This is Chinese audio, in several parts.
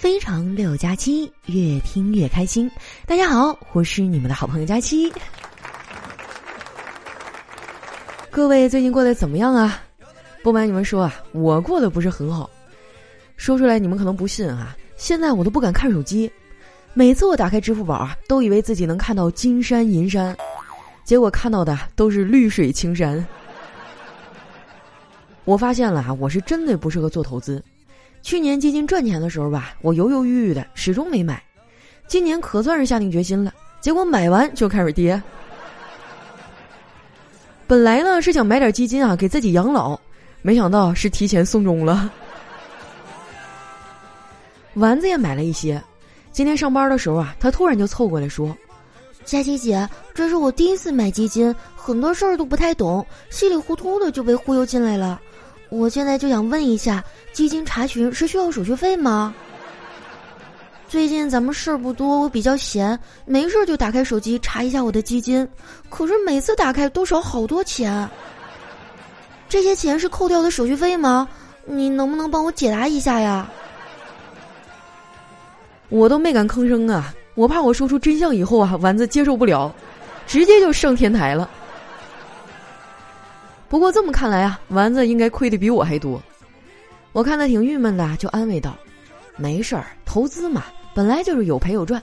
非常六加七，越听越开心。大家好，我是你们的好朋友佳期。各位最近过得怎么样啊？不瞒你们说啊，我过得不是很好。说出来你们可能不信啊，现在我都不敢看手机。每次我打开支付宝啊，都以为自己能看到金山银山，结果看到的都是绿水青山。我发现了啊，我是真的不适合做投资。去年基金赚钱的时候吧，我犹犹豫豫的，始终没买。今年可算是下定决心了，结果买完就开始跌。本来呢是想买点基金啊，给自己养老，没想到是提前送终了。丸子也买了一些，今天上班的时候啊，他突然就凑过来说：“佳琪姐，这是我第一次买基金，很多事儿都不太懂，稀里糊涂的就被忽悠进来了。”我现在就想问一下，基金查询是需要手续费吗？最近咱们事儿不多，我比较闲，没事就打开手机查一下我的基金，可是每次打开都少好多钱。这些钱是扣掉的手续费吗？你能不能帮我解答一下呀？我都没敢吭声啊，我怕我说出真相以后啊，丸子接受不了，直接就上天台了。不过这么看来啊，丸子应该亏的比我还多。我看他挺郁闷的，就安慰道：“没事儿，投资嘛，本来就是有赔有赚。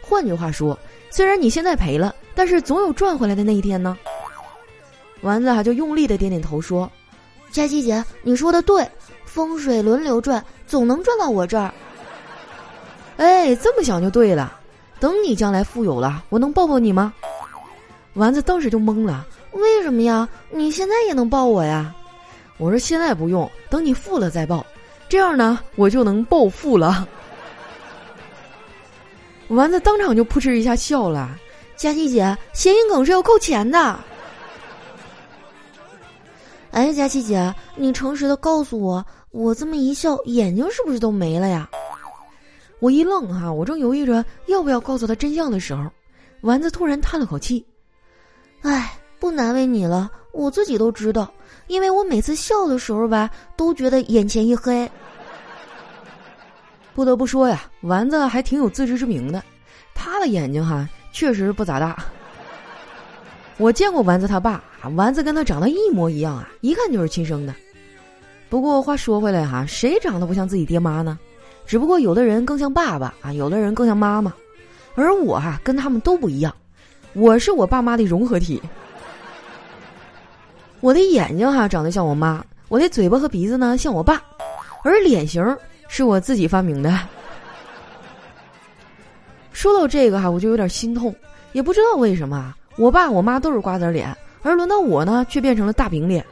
换句话说，虽然你现在赔了，但是总有赚回来的那一天呢。”丸子啊就用力的点点头说：“佳琪姐，你说的对，风水轮流转，总能转到我这儿。”哎，这么想就对了。等你将来富有了，我能抱抱你吗？丸子当时就懵了。为什么呀？你现在也能抱我呀？我说现在不用，等你富了再抱，这样呢，我就能暴富了。丸子当场就扑哧一下笑了。佳琪姐，谐音梗是要扣钱的。哎，佳琪姐，你诚实的告诉我，我这么一笑，眼睛是不是都没了呀？我一愣哈，我正犹豫着要不要告诉他真相的时候，丸子突然叹了口气，哎。不难为你了，我自己都知道，因为我每次笑的时候吧，都觉得眼前一黑。不得不说呀，丸子还挺有自知之明的，他的眼睛哈确实不咋大。我见过丸子他爸，丸子跟他长得一模一样啊，一看就是亲生的。不过话说回来哈，谁长得不像自己爹妈呢？只不过有的人更像爸爸啊，有的人更像妈妈，而我哈跟他们都不一样，我是我爸妈的融合体。我的眼睛哈长得像我妈，我的嘴巴和鼻子呢像我爸，而脸型是我自己发明的。说到这个哈，我就有点心痛，也不知道为什么，我爸我妈都是瓜子脸，而轮到我呢却变成了大饼脸。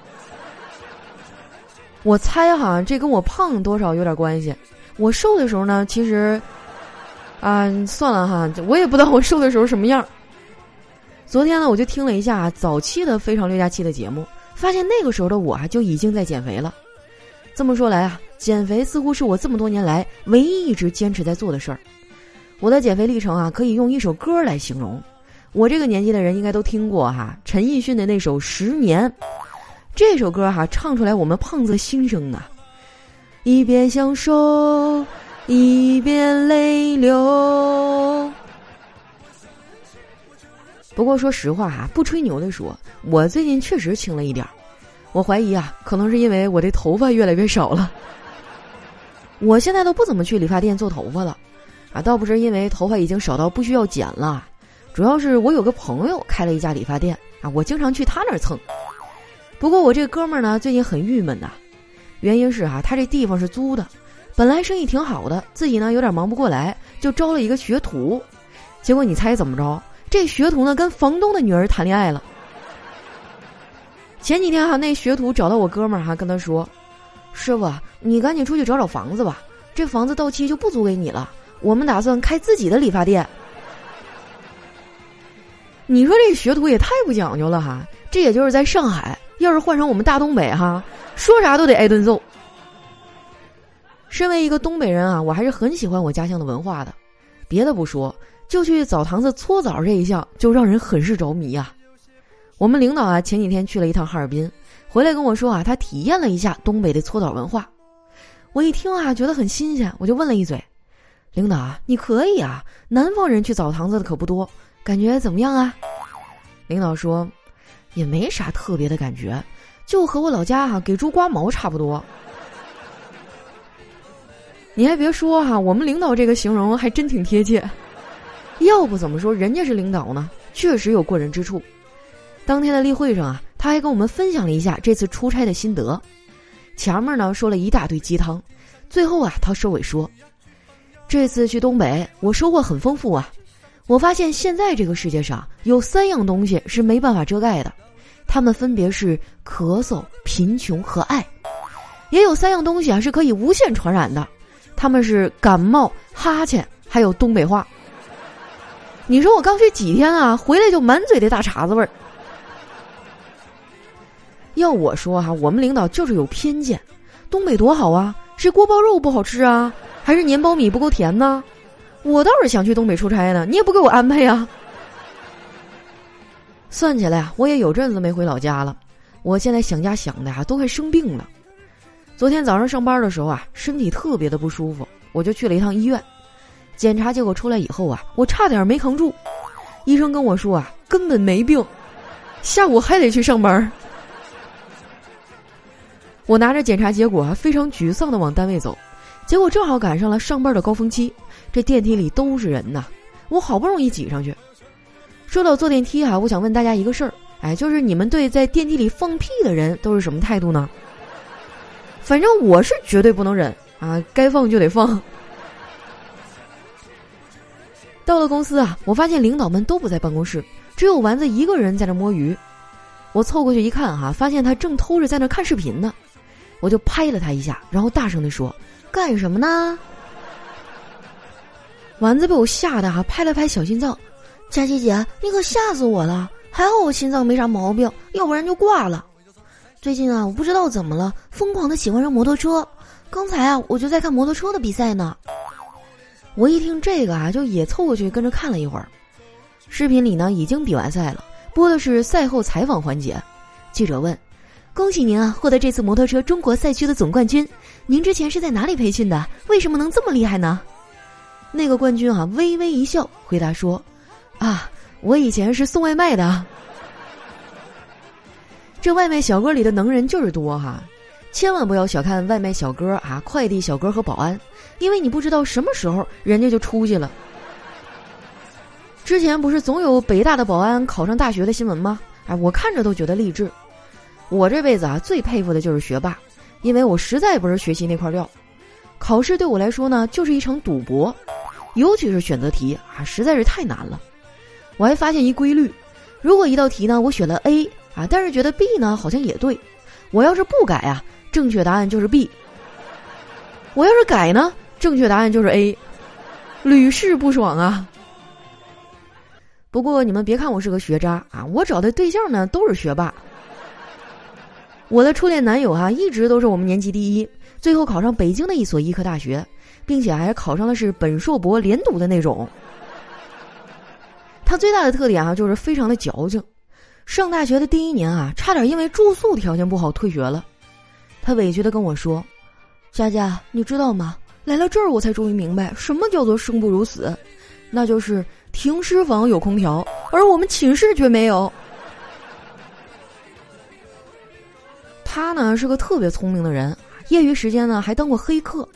我猜哈，这跟我胖多少有点关系。我瘦的时候呢，其实，啊，算了哈，我也不知道我瘦的时候什么样。昨天呢，我就听了一下早期的《非常六加七》的节目。发现那个时候的我啊，就已经在减肥了。这么说来啊，减肥似乎是我这么多年来唯一一直坚持在做的事儿。我的减肥历程啊，可以用一首歌来形容。我这个年纪的人应该都听过哈，陈奕迅的那首《十年》。这首歌哈，唱出来我们胖子的心声啊，一边享受，一边泪流。不过说实话哈，不吹牛的说，我最近确实轻了一点儿。我怀疑啊，可能是因为我的头发越来越少了。我现在都不怎么去理发店做头发了，啊，倒不是因为头发已经少到不需要剪了，主要是我有个朋友开了一家理发店啊，我经常去他那儿蹭。不过我这哥们儿呢，最近很郁闷呐，原因是哈，他这地方是租的，本来生意挺好的，自己呢有点忙不过来，就招了一个学徒，结果你猜怎么着？这学徒呢，跟房东的女儿谈恋爱了。前几天哈，那学徒找到我哥们儿哈，跟他说：“师傅，你赶紧出去找找房子吧，这房子到期就不租给你了。我们打算开自己的理发店。”你说这学徒也太不讲究了哈！这也就是在上海，要是换成我们大东北哈，说啥都得挨顿揍。身为一个东北人啊，我还是很喜欢我家乡的文化的。别的不说。就去澡堂子搓澡这一项，就让人很是着迷呀。我们领导啊，前几天去了一趟哈尔滨，回来跟我说啊，他体验了一下东北的搓澡文化。我一听啊，觉得很新鲜，我就问了一嘴：“领导，你可以啊，南方人去澡堂子的可不多，感觉怎么样啊？领导说，也没啥特别的感觉，就和我老家哈给猪刮毛差不多。你还别说哈，我们领导这个形容还真挺贴切。要不怎么说人家是领导呢？确实有过人之处。当天的例会上啊，他还跟我们分享了一下这次出差的心得。前面呢说了一大堆鸡汤，最后啊他收尾说：“这次去东北，我收获很丰富啊。我发现现在这个世界上有三样东西是没办法遮盖的，它们分别是咳嗽、贫穷和爱。也有三样东西啊是可以无限传染的。”他们是感冒、哈欠，还有东北话。你说我刚去几天啊，回来就满嘴的大碴子味儿。要我说哈，我们领导就是有偏见。东北多好啊，是锅包肉不好吃啊，还是粘苞米不够甜呢？我倒是想去东北出差呢，你也不给我安排呀。算起来啊，我也有阵子没回老家了。我现在想家想的啊，都快生病了。昨天早上上班的时候啊，身体特别的不舒服，我就去了一趟医院。检查结果出来以后啊，我差点没扛住。医生跟我说啊，根本没病，下午还得去上班。我拿着检查结果啊，非常沮丧的往单位走，结果正好赶上了上班的高峰期，这电梯里都是人呐，我好不容易挤上去。说到坐电梯啊，我想问大家一个事儿，哎，就是你们对在电梯里放屁的人都是什么态度呢？反正我是绝对不能忍啊，该放就得放。到了公司啊，我发现领导们都不在办公室，只有丸子一个人在那摸鱼。我凑过去一看哈，发现他正偷着在那看视频呢，我就拍了他一下，然后大声的说：“干什么呢？”丸子被我吓得哈，拍了拍小心脏：“佳琪姐，你可吓死我了！还好我心脏没啥毛病，要不然就挂了。”最近啊，我不知道怎么了，疯狂的喜欢上摩托车。刚才啊，我就在看摩托车的比赛呢。我一听这个啊，就也凑过去跟着看了一会儿。视频里呢，已经比完赛了，播的是赛后采访环节。记者问：“恭喜您啊，获得这次摩托车中国赛区的总冠军。您之前是在哪里培训的？为什么能这么厉害呢？”那个冠军啊，微微一笑，回答说：“啊，我以前是送外卖的。”这外卖小哥里的能人就是多哈，千万不要小看外卖小哥啊、快递小哥和保安，因为你不知道什么时候人家就出去了。之前不是总有北大的保安考上大学的新闻吗？哎，我看着都觉得励志。我这辈子啊最佩服的就是学霸，因为我实在不是学习那块料，考试对我来说呢就是一场赌博，尤其是选择题啊实在是太难了。我还发现一规律，如果一道题呢我选了 A。啊，但是觉得 B 呢好像也对，我要是不改啊，正确答案就是 B。我要是改呢，正确答案就是 A，屡试不爽啊。不过你们别看我是个学渣啊，我找的对象呢都是学霸。我的初恋男友哈一直都是我们年级第一，最后考上北京的一所医科大学，并且还考上的是本硕博连读的那种。他最大的特点啊就是非常的矫情。上大学的第一年啊，差点因为住宿条件不好退学了。他委屈的跟我说：“佳佳，你知道吗？来了这儿，我才终于明白什么叫做生不如死，那就是停尸房有空调，而我们寝室却没有。”他呢是个特别聪明的人，业余时间呢还当过黑客，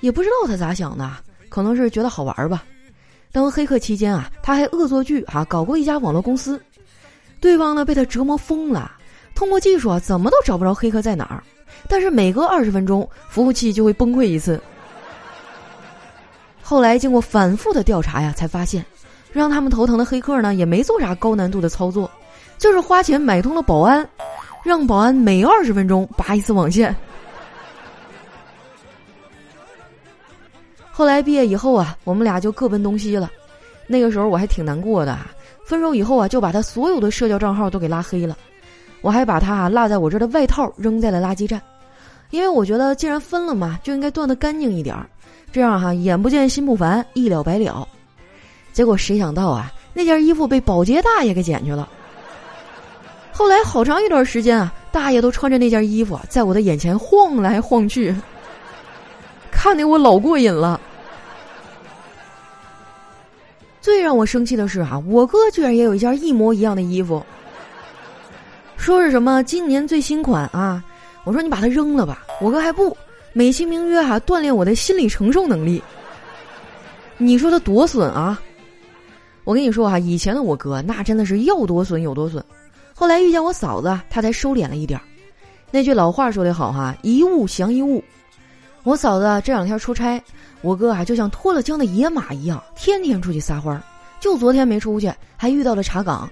也不知道他咋想的，可能是觉得好玩吧。当黑客期间啊，他还恶作剧啊，搞过一家网络公司。对方呢被他折磨疯了，通过技术啊怎么都找不着黑客在哪儿，但是每隔二十分钟服务器就会崩溃一次。后来经过反复的调查呀，才发现，让他们头疼的黑客呢也没做啥高难度的操作，就是花钱买通了保安，让保安每二十分钟拔一次网线。后来毕业以后啊，我们俩就各奔东西了，那个时候我还挺难过的啊。分手以后啊，就把他所有的社交账号都给拉黑了，我还把他啊落在我这儿的外套扔在了垃圾站，因为我觉得既然分了嘛，就应该断的干净一点儿，这样哈眼不见心不烦，一了百了。结果谁想到啊，那件衣服被保洁大爷给捡去了。后来好长一段时间啊，大爷都穿着那件衣服在我的眼前晃来晃去，看得我老过瘾了。最让我生气的是啊，我哥居然也有一件一模一样的衣服，说是什么今年最新款啊？我说你把它扔了吧，我哥还不，美其名曰哈锻炼我的心理承受能力。你说他多损啊！我跟你说哈，以前的我哥那真的是要多损有多损，后来遇见我嫂子，他才收敛了一点儿。那句老话说得好哈，一物降一物。我嫂子这两天出差。我哥啊，就像脱了缰的野马一样，天天出去撒欢儿。就昨天没出去，还遇到了查岗。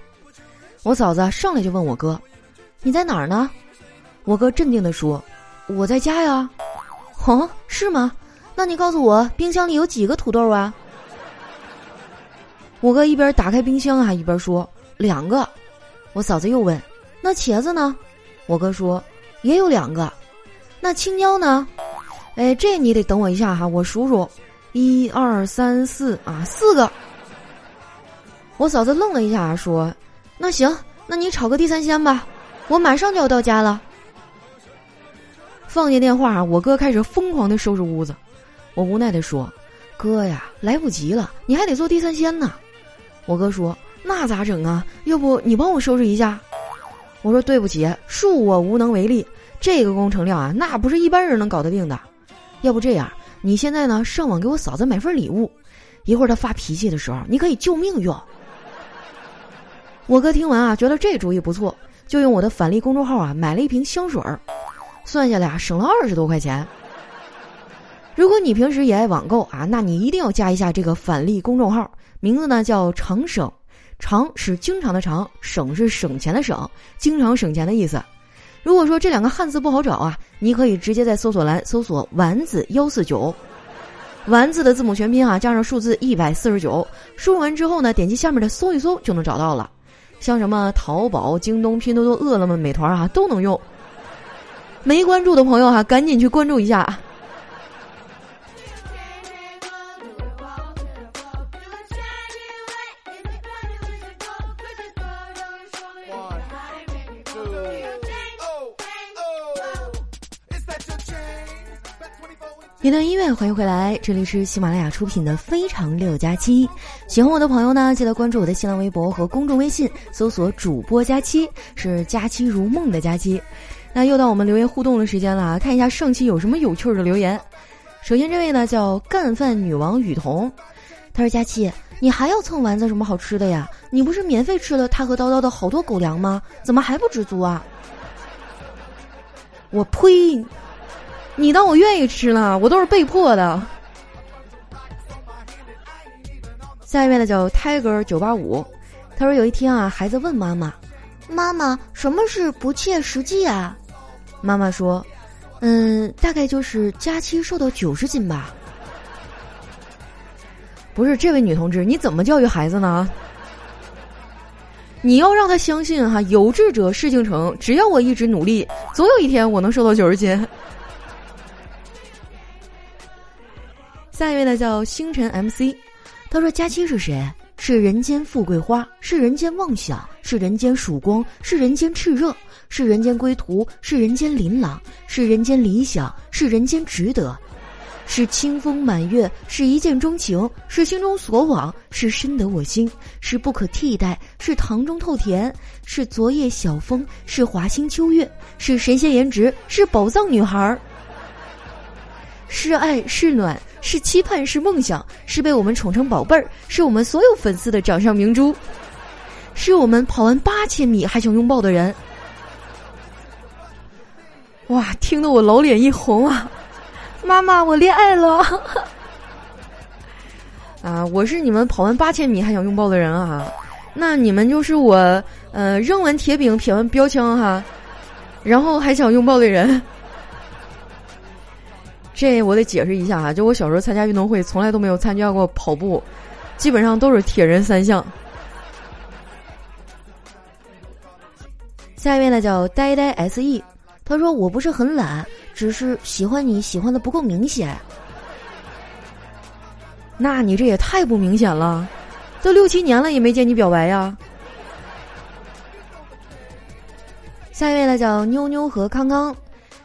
我嫂子上来就问我哥：“你在哪儿呢？”我哥镇定地说：“我在家呀。”“哦，是吗？那你告诉我，冰箱里有几个土豆啊？”我哥一边打开冰箱啊，一边说：“两个。”我嫂子又问：“那茄子呢？”我哥说：“也有两个。”那青椒呢？哎，这你得等我一下哈，我数数，一二三四啊，四个。我嫂子愣了一下，说：“那行，那你炒个地三鲜吧，我马上就要到家了。”放下电话，我哥开始疯狂的收拾屋子。我无奈的说：“哥呀，来不及了，你还得做地三鲜呢。”我哥说：“那咋整啊？要不你帮我收拾一下？”我说：“对不起，恕我无能为力，这个工程量啊，那不是一般人能搞得定的。”要不这样，你现在呢上网给我嫂子买份礼物，一会儿她发脾气的时候，你可以救命用。我哥听完啊，觉得这主意不错，就用我的返利公众号啊买了一瓶香水儿，算下来啊省了二十多块钱。如果你平时也爱网购啊，那你一定要加一下这个返利公众号，名字呢叫常省，常是经常的常，省是省钱的省，经常省钱的意思。如果说这两个汉字不好找啊，你可以直接在搜索栏搜索“丸子幺四九”，丸子的字母全拼啊，加上数字一百四十九，输入完之后呢，点击下面的搜一搜就能找到了。像什么淘宝、京东、拼多多、饿了么、美团啊，都能用。没关注的朋友哈，赶紧去关注一下。一段音乐，欢迎回来，这里是喜马拉雅出品的《非常六加七》。喜欢我的朋友呢，记得关注我的新浪微博和公众微信，搜索“主播佳期”，是“佳期如梦”的佳期。那又到我们留言互动的时间了啊，看一下上期有什么有趣的留言。首先这位呢叫干饭女王雨桐，他说：“佳期，你还要蹭丸子什么好吃的呀？你不是免费吃了他和叨叨的好多狗粮吗？怎么还不知足啊？”我呸！你当我愿意吃呢？我都是被迫的。下一位呢叫 Tiger 九八五，他说有一天啊，孩子问妈妈：“妈妈，什么是不切实际啊？”妈妈说：“嗯，大概就是假期瘦到九十斤吧。”不是这位女同志，你怎么教育孩子呢？你要让他相信哈，有志者事竟成，只要我一直努力，总有一天我能瘦到九十斤。下一位呢叫星辰 MC，他说：“佳期是谁？是人间富贵花，是人间妄想，是人间曙光，是人间炽热，是人间归途，是人间琳琅，是人间理想，是人间值得，是清风满月，是一见钟情，是心中所往，是深得我心，是不可替代，是糖中透甜，是昨夜晓风，是华星秋月，是神仙颜值，是宝藏女孩儿，是爱是暖。”是期盼，是梦想，是被我们宠成宝贝儿，是我们所有粉丝的掌上明珠，是我们跑完八千米还想拥抱的人。哇，听得我老脸一红啊！妈妈，我恋爱了！啊，我是你们跑完八千米还想拥抱的人啊！那你们就是我呃扔完铁饼撇完标枪哈，然后还想拥抱的人。这我得解释一下哈，就我小时候参加运动会，从来都没有参加过跑步，基本上都是铁人三项。下一位呢叫呆呆 se，他说我不是很懒，只是喜欢你喜欢的不够明显。那你这也太不明显了，都六七年了也没见你表白呀。下一位呢叫妞妞和康康，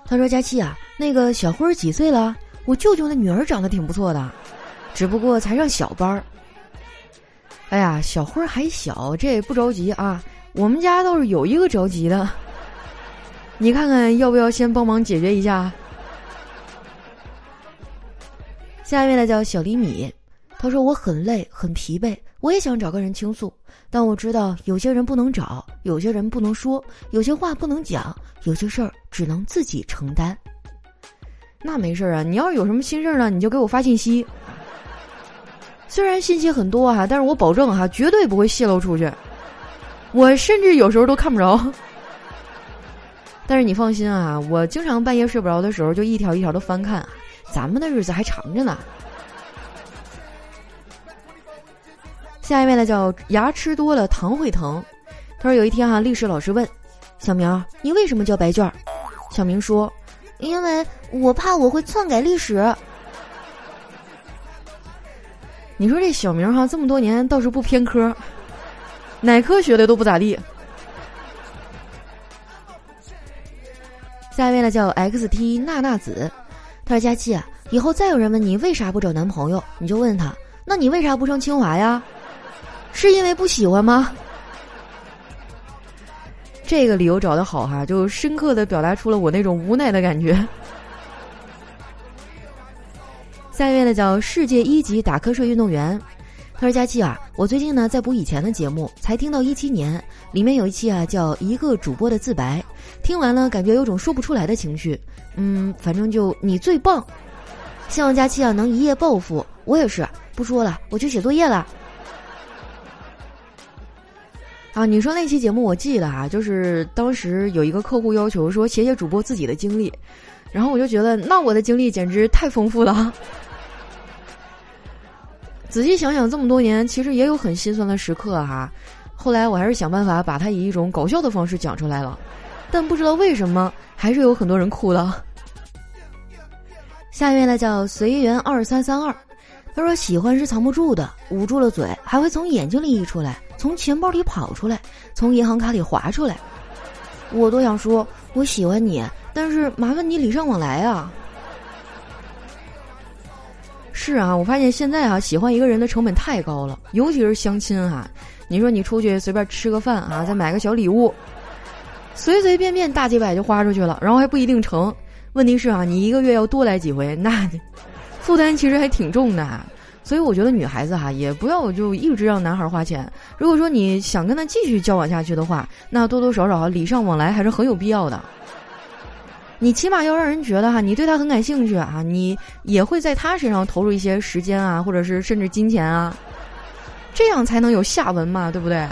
他说佳期啊。那个小辉几岁了？我舅舅的女儿长得挺不错的，只不过才上小班儿。哎呀，小辉还小，这也不着急啊。我们家倒是有一个着急的，你看看要不要先帮忙解决一下？下面呢叫小厘米，他说我很累很疲惫，我也想找个人倾诉，但我知道有些人不能找，有些人不能说，有些话不能讲，有些事儿只能自己承担。那没事儿啊，你要是有什么心事儿呢，你就给我发信息。虽然信息很多哈，但是我保证哈，绝对不会泄露出去。我甚至有时候都看不着。但是你放心啊，我经常半夜睡不着的时候，就一条一条的翻看。咱们的日子还长着呢。下一位呢，叫牙吃多了糖会疼。他说有一天哈，历史老师问小明：“你为什么交白卷？”小明说：“因为我怕我会篡改历史。”你说这小明哈，这么多年倒是不偏科，哪科学的都不咋地。下一位呢，叫 X T 娜娜子。他说：“佳琪啊，以后再有人问你为啥不找男朋友，你就问他：那你为啥不上清华呀？是因为不喜欢吗？这个理由找的好哈，就深刻的表达出了我那种无奈的感觉。下一位呢，叫世界一级打瞌睡运动员。他说：佳琪啊，我最近呢在补以前的节目，才听到一七年里面有一期啊叫一个主播的自白，听完了感觉有种说不出来的情绪。”嗯，反正就你最棒，希望佳期啊能一夜暴富。我也是，不说了，我去写作业了。啊，你说那期节目我记得啊，就是当时有一个客户要求说写写主播自己的经历，然后我就觉得那我的经历简直太丰富了。仔细想想，这么多年其实也有很心酸的时刻哈。后来我还是想办法把它以一种搞笑的方式讲出来了。但不知道为什么，还是有很多人哭了。下一位呢，叫随缘二三三二，他说：“喜欢是藏不住的，捂住了嘴，还会从眼睛里溢出来，从钱包里跑出来，从银行卡里划出来。我多想说我喜欢你，但是麻烦你礼尚往来啊。”是啊，我发现现在啊，喜欢一个人的成本太高了，尤其是相亲哈。你说你出去随便吃个饭啊，再买个小礼物。随随便便大几百就花出去了，然后还不一定成。问题是啊，你一个月要多来几回，那负担其实还挺重的。所以我觉得女孩子哈，也不要就一直让男孩花钱。如果说你想跟他继续交往下去的话，那多多少少礼尚往来还是很有必要的。你起码要让人觉得哈，你对他很感兴趣啊，你也会在他身上投入一些时间啊，或者是甚至金钱啊，这样才能有下文嘛，对不对？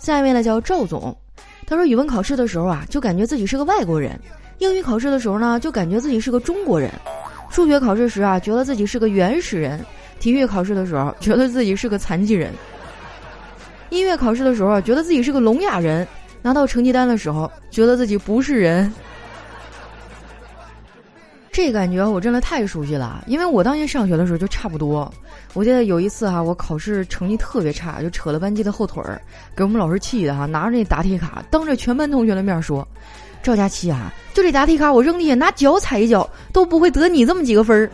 下一位呢叫赵总，他说语文考试的时候啊，就感觉自己是个外国人；英语考试的时候呢，就感觉自己是个中国人；数学考试时啊，觉得自己是个原始人；体育考试的时候，觉得自己是个残疾人；音乐考试的时候，觉得自己是个聋哑人；拿到成绩单的时候，觉得自己不是人。这感觉我真的太熟悉了，因为我当年上学的时候就差不多。我记得有一次哈，我考试成绩特别差，就扯了班级的后腿儿，给我们老师气的哈，拿着那答题卡当着全班同学的面说：“赵佳琪啊，就这答题卡我扔地下拿脚踩一脚都不会得你这么几个分儿。”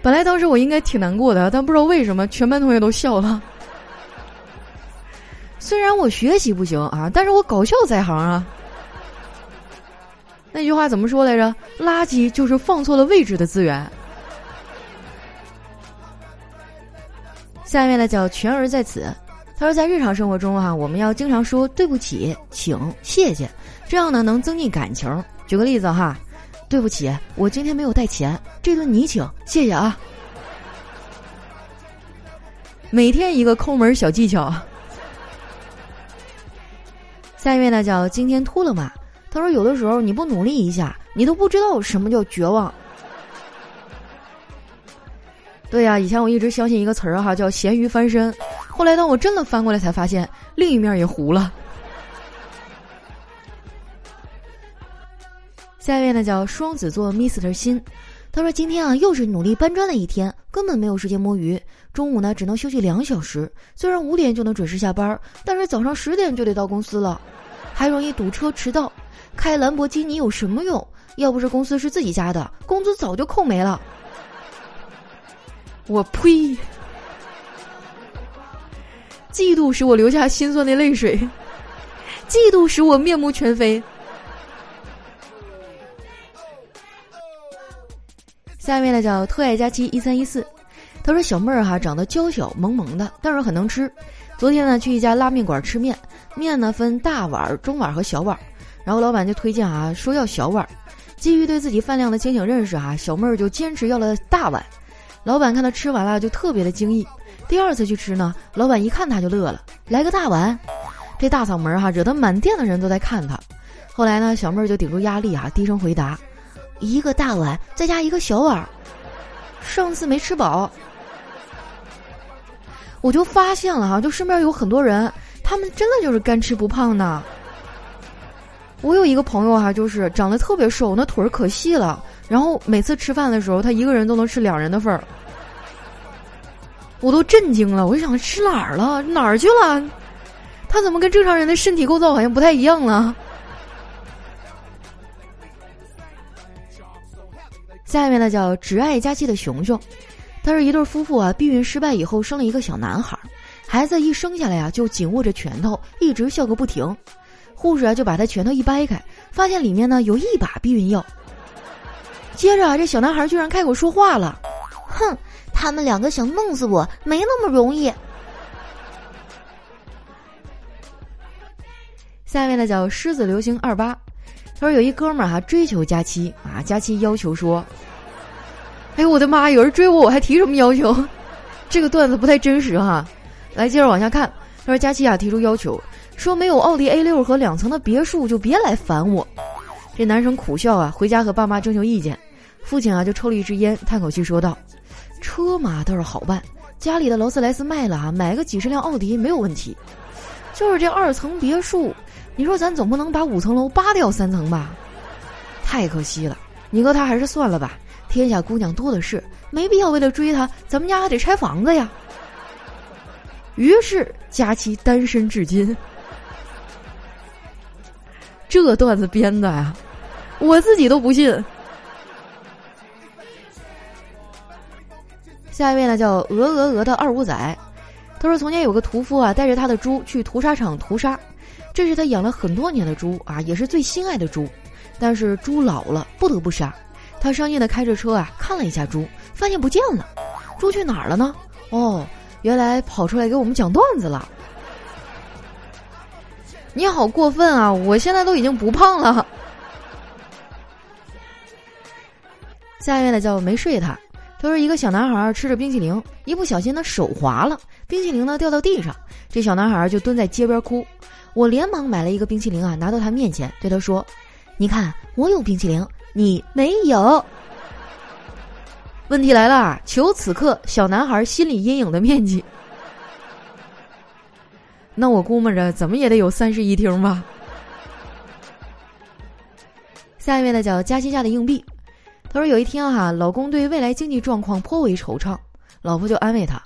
本来当时我应该挺难过的，但不知道为什么全班同学都笑了。虽然我学习不行啊，但是我搞笑在行啊。那句话怎么说来着？垃圾就是放错了位置的资源。下面呢叫全儿在此，他说在日常生活中啊，我们要经常说对不起、请、谢谢，这样呢能增进感情。举个例子哈，对不起，我今天没有带钱，这顿你请，谢谢啊。每天一个抠门小技巧。下一位呢叫今天秃了吗？他说有的时候你不努力一下，你都不知道什么叫绝望。对呀，以前我一直相信一个词儿哈，叫“咸鱼翻身”。后来当我真的翻过来，才发现另一面也糊了。下一位呢，叫双子座 Mister 心，他说：“今天啊，又是努力搬砖的一天，根本没有时间摸鱼。中午呢，只能休息两小时。虽然五点就能准时下班，但是早上十点就得到公司了，还容易堵车迟到。开兰博基尼有什么用？要不是公司是自己家的，工资早就扣没了。”我呸！嫉妒使我流下心酸的泪水，嫉妒使我面目全非。下面呢叫特爱佳期一三一四，他说小妹儿哈长得娇小萌萌的，但是很能吃。昨天呢去一家拉面馆吃面，面呢分大碗、中碗和小碗，然后老板就推荐啊说要小碗。基于对自己饭量的清醒认识啊，小妹儿就坚持要了大碗。老板看他吃完了就特别的惊异。第二次去吃呢，老板一看他就乐了，来个大碗，这大嗓门哈，惹得满店的人都在看他。后来呢，小妹儿就顶住压力啊，低声回答：“一个大碗再加一个小碗。”上次没吃饱，我就发现了哈，就身边有很多人，他们真的就是干吃不胖呢。我有一个朋友哈，就是长得特别瘦，那腿儿可细了，然后每次吃饭的时候，他一个人都能吃两人的份儿。我都震惊了，我就想吃哪儿了？哪儿去了？他怎么跟正常人的身体构造好像不太一样了？下面呢叫只爱佳期的熊熊，他是一对夫妇啊，避孕失败以后生了一个小男孩，孩子一生下来啊就紧握着拳头，一直笑个不停。护士啊就把他拳头一掰开，发现里面呢有一把避孕药。接着啊，这小男孩居然开口说话了，哼。他们两个想弄死我，没那么容易。下面呢叫狮子流星二八，他说有一哥们儿哈追求佳期啊，佳期要求说：“哎呦我的妈，有人追我，我还提什么要求？” 这个段子不太真实哈。来接着往下看，他说佳期啊提出要求，说没有奥迪 A 六和两层的别墅就别来烦我。这男生苦笑啊，回家和爸妈征求意见。父亲啊就抽了一支烟，叹口气说道。车嘛倒是好办，家里的劳斯莱斯卖了啊，买个几十辆奥迪没有问题。就是这二层别墅，你说咱总不能把五层楼扒掉三层吧？太可惜了，你和他还是算了吧。天下姑娘多的是，没必要为了追他，咱们家还得拆房子呀。于是佳期单身至今。这段子编的呀，我自己都不信。下一位呢叫鹅鹅鹅的二五仔，他说从前有个屠夫啊，带着他的猪去屠杀场屠杀，这是他养了很多年的猪啊，也是最心爱的猪，但是猪老了不得不杀。他伤心的开着车啊，看了一下猪，发现不见了，猪去哪儿了呢？哦，原来跑出来给我们讲段子了。你好过分啊！我现在都已经不胖了。下一位呢叫没睡他。他说：“一个小男孩吃着冰淇淋，一不小心呢手滑了，冰淇淋呢掉到地上，这小男孩就蹲在街边哭。我连忙买了一个冰淇淋啊，拿到他面前，对他说：‘你看，我有冰淇淋，你没有。’问题来了，求此刻小男孩心理阴影的面积。那我估摸着怎么也得有三室一厅吧。下一位呢，叫加西家的硬币。”他说：“有一天哈，老公对未来经济状况颇为惆怅，老婆就安慰他：‘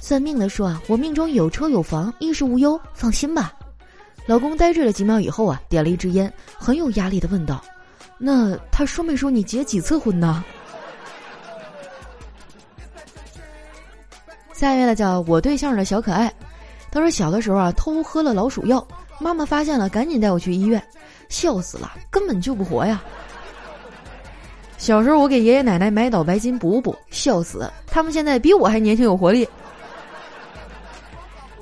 算命的说啊，我命中有车有房，衣食无忧，放心吧。’老公呆滞了几秒以后啊，点了一支烟，很有压力的问道：‘那他说没说你结几次婚呢？’下一位呢，叫我对象的小可爱。他说小的时候啊，偷喝了老鼠药，妈妈发现了，赶紧带我去医院，笑死了，根本救不活呀。”小时候我给爷爷奶奶买脑白金补补，笑死！他们现在比我还年轻有活力。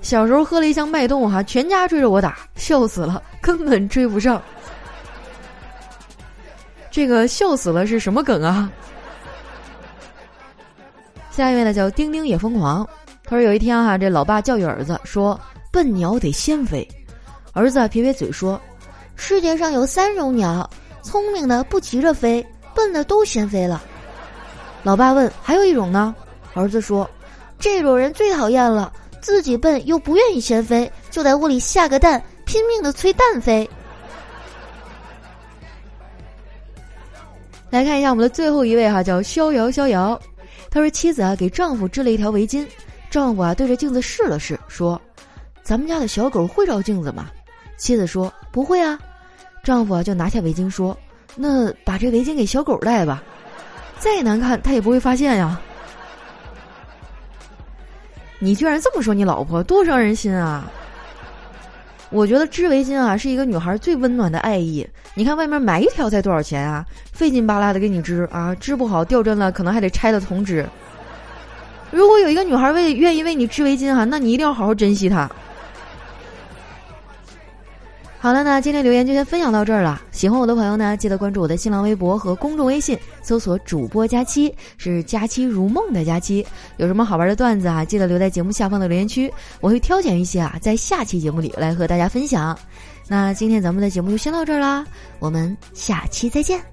小时候喝了一箱脉动哈，全家追着我打，笑死了，根本追不上。这个笑死了是什么梗啊？下一位呢叫丁丁也疯狂，他说有一天哈，这老爸教育儿子说：“笨鸟得先飞。”儿子撇撇嘴说：“世界上有三种鸟，聪明的不急着飞。”笨的都先飞了，老爸问：“还有一种呢？”儿子说：“这种人最讨厌了，自己笨又不愿意先飞，就在屋里下个蛋，拼命的催蛋飞。”来看一下我们的最后一位哈，叫逍遥逍遥。他说：“妻子啊，给丈夫织了一条围巾，丈夫啊对着镜子试了试，说：‘咱们家的小狗会照镜子吗？’妻子说：‘不会啊。’丈夫啊就拿下围巾说。”那把这围巾给小狗戴吧，再难看它也不会发现呀。你居然这么说你老婆，多伤人心啊！我觉得织围巾啊是一个女孩最温暖的爱意。你看外面买一条才多少钱啊？费劲巴拉的给你织啊，织不好掉针了，可能还得拆了重织。如果有一个女孩为愿意为你织围巾哈，那你一定要好好珍惜她。好了，那今天留言就先分享到这儿了。喜欢我的朋友呢，记得关注我的新浪微博和公众微信，搜索“主播佳期”，是“佳期如梦”的佳期。有什么好玩的段子啊，记得留在节目下方的留言区，我会挑选一些啊，在下期节目里来和大家分享。那今天咱们的节目就先到这儿啦，我们下期再见。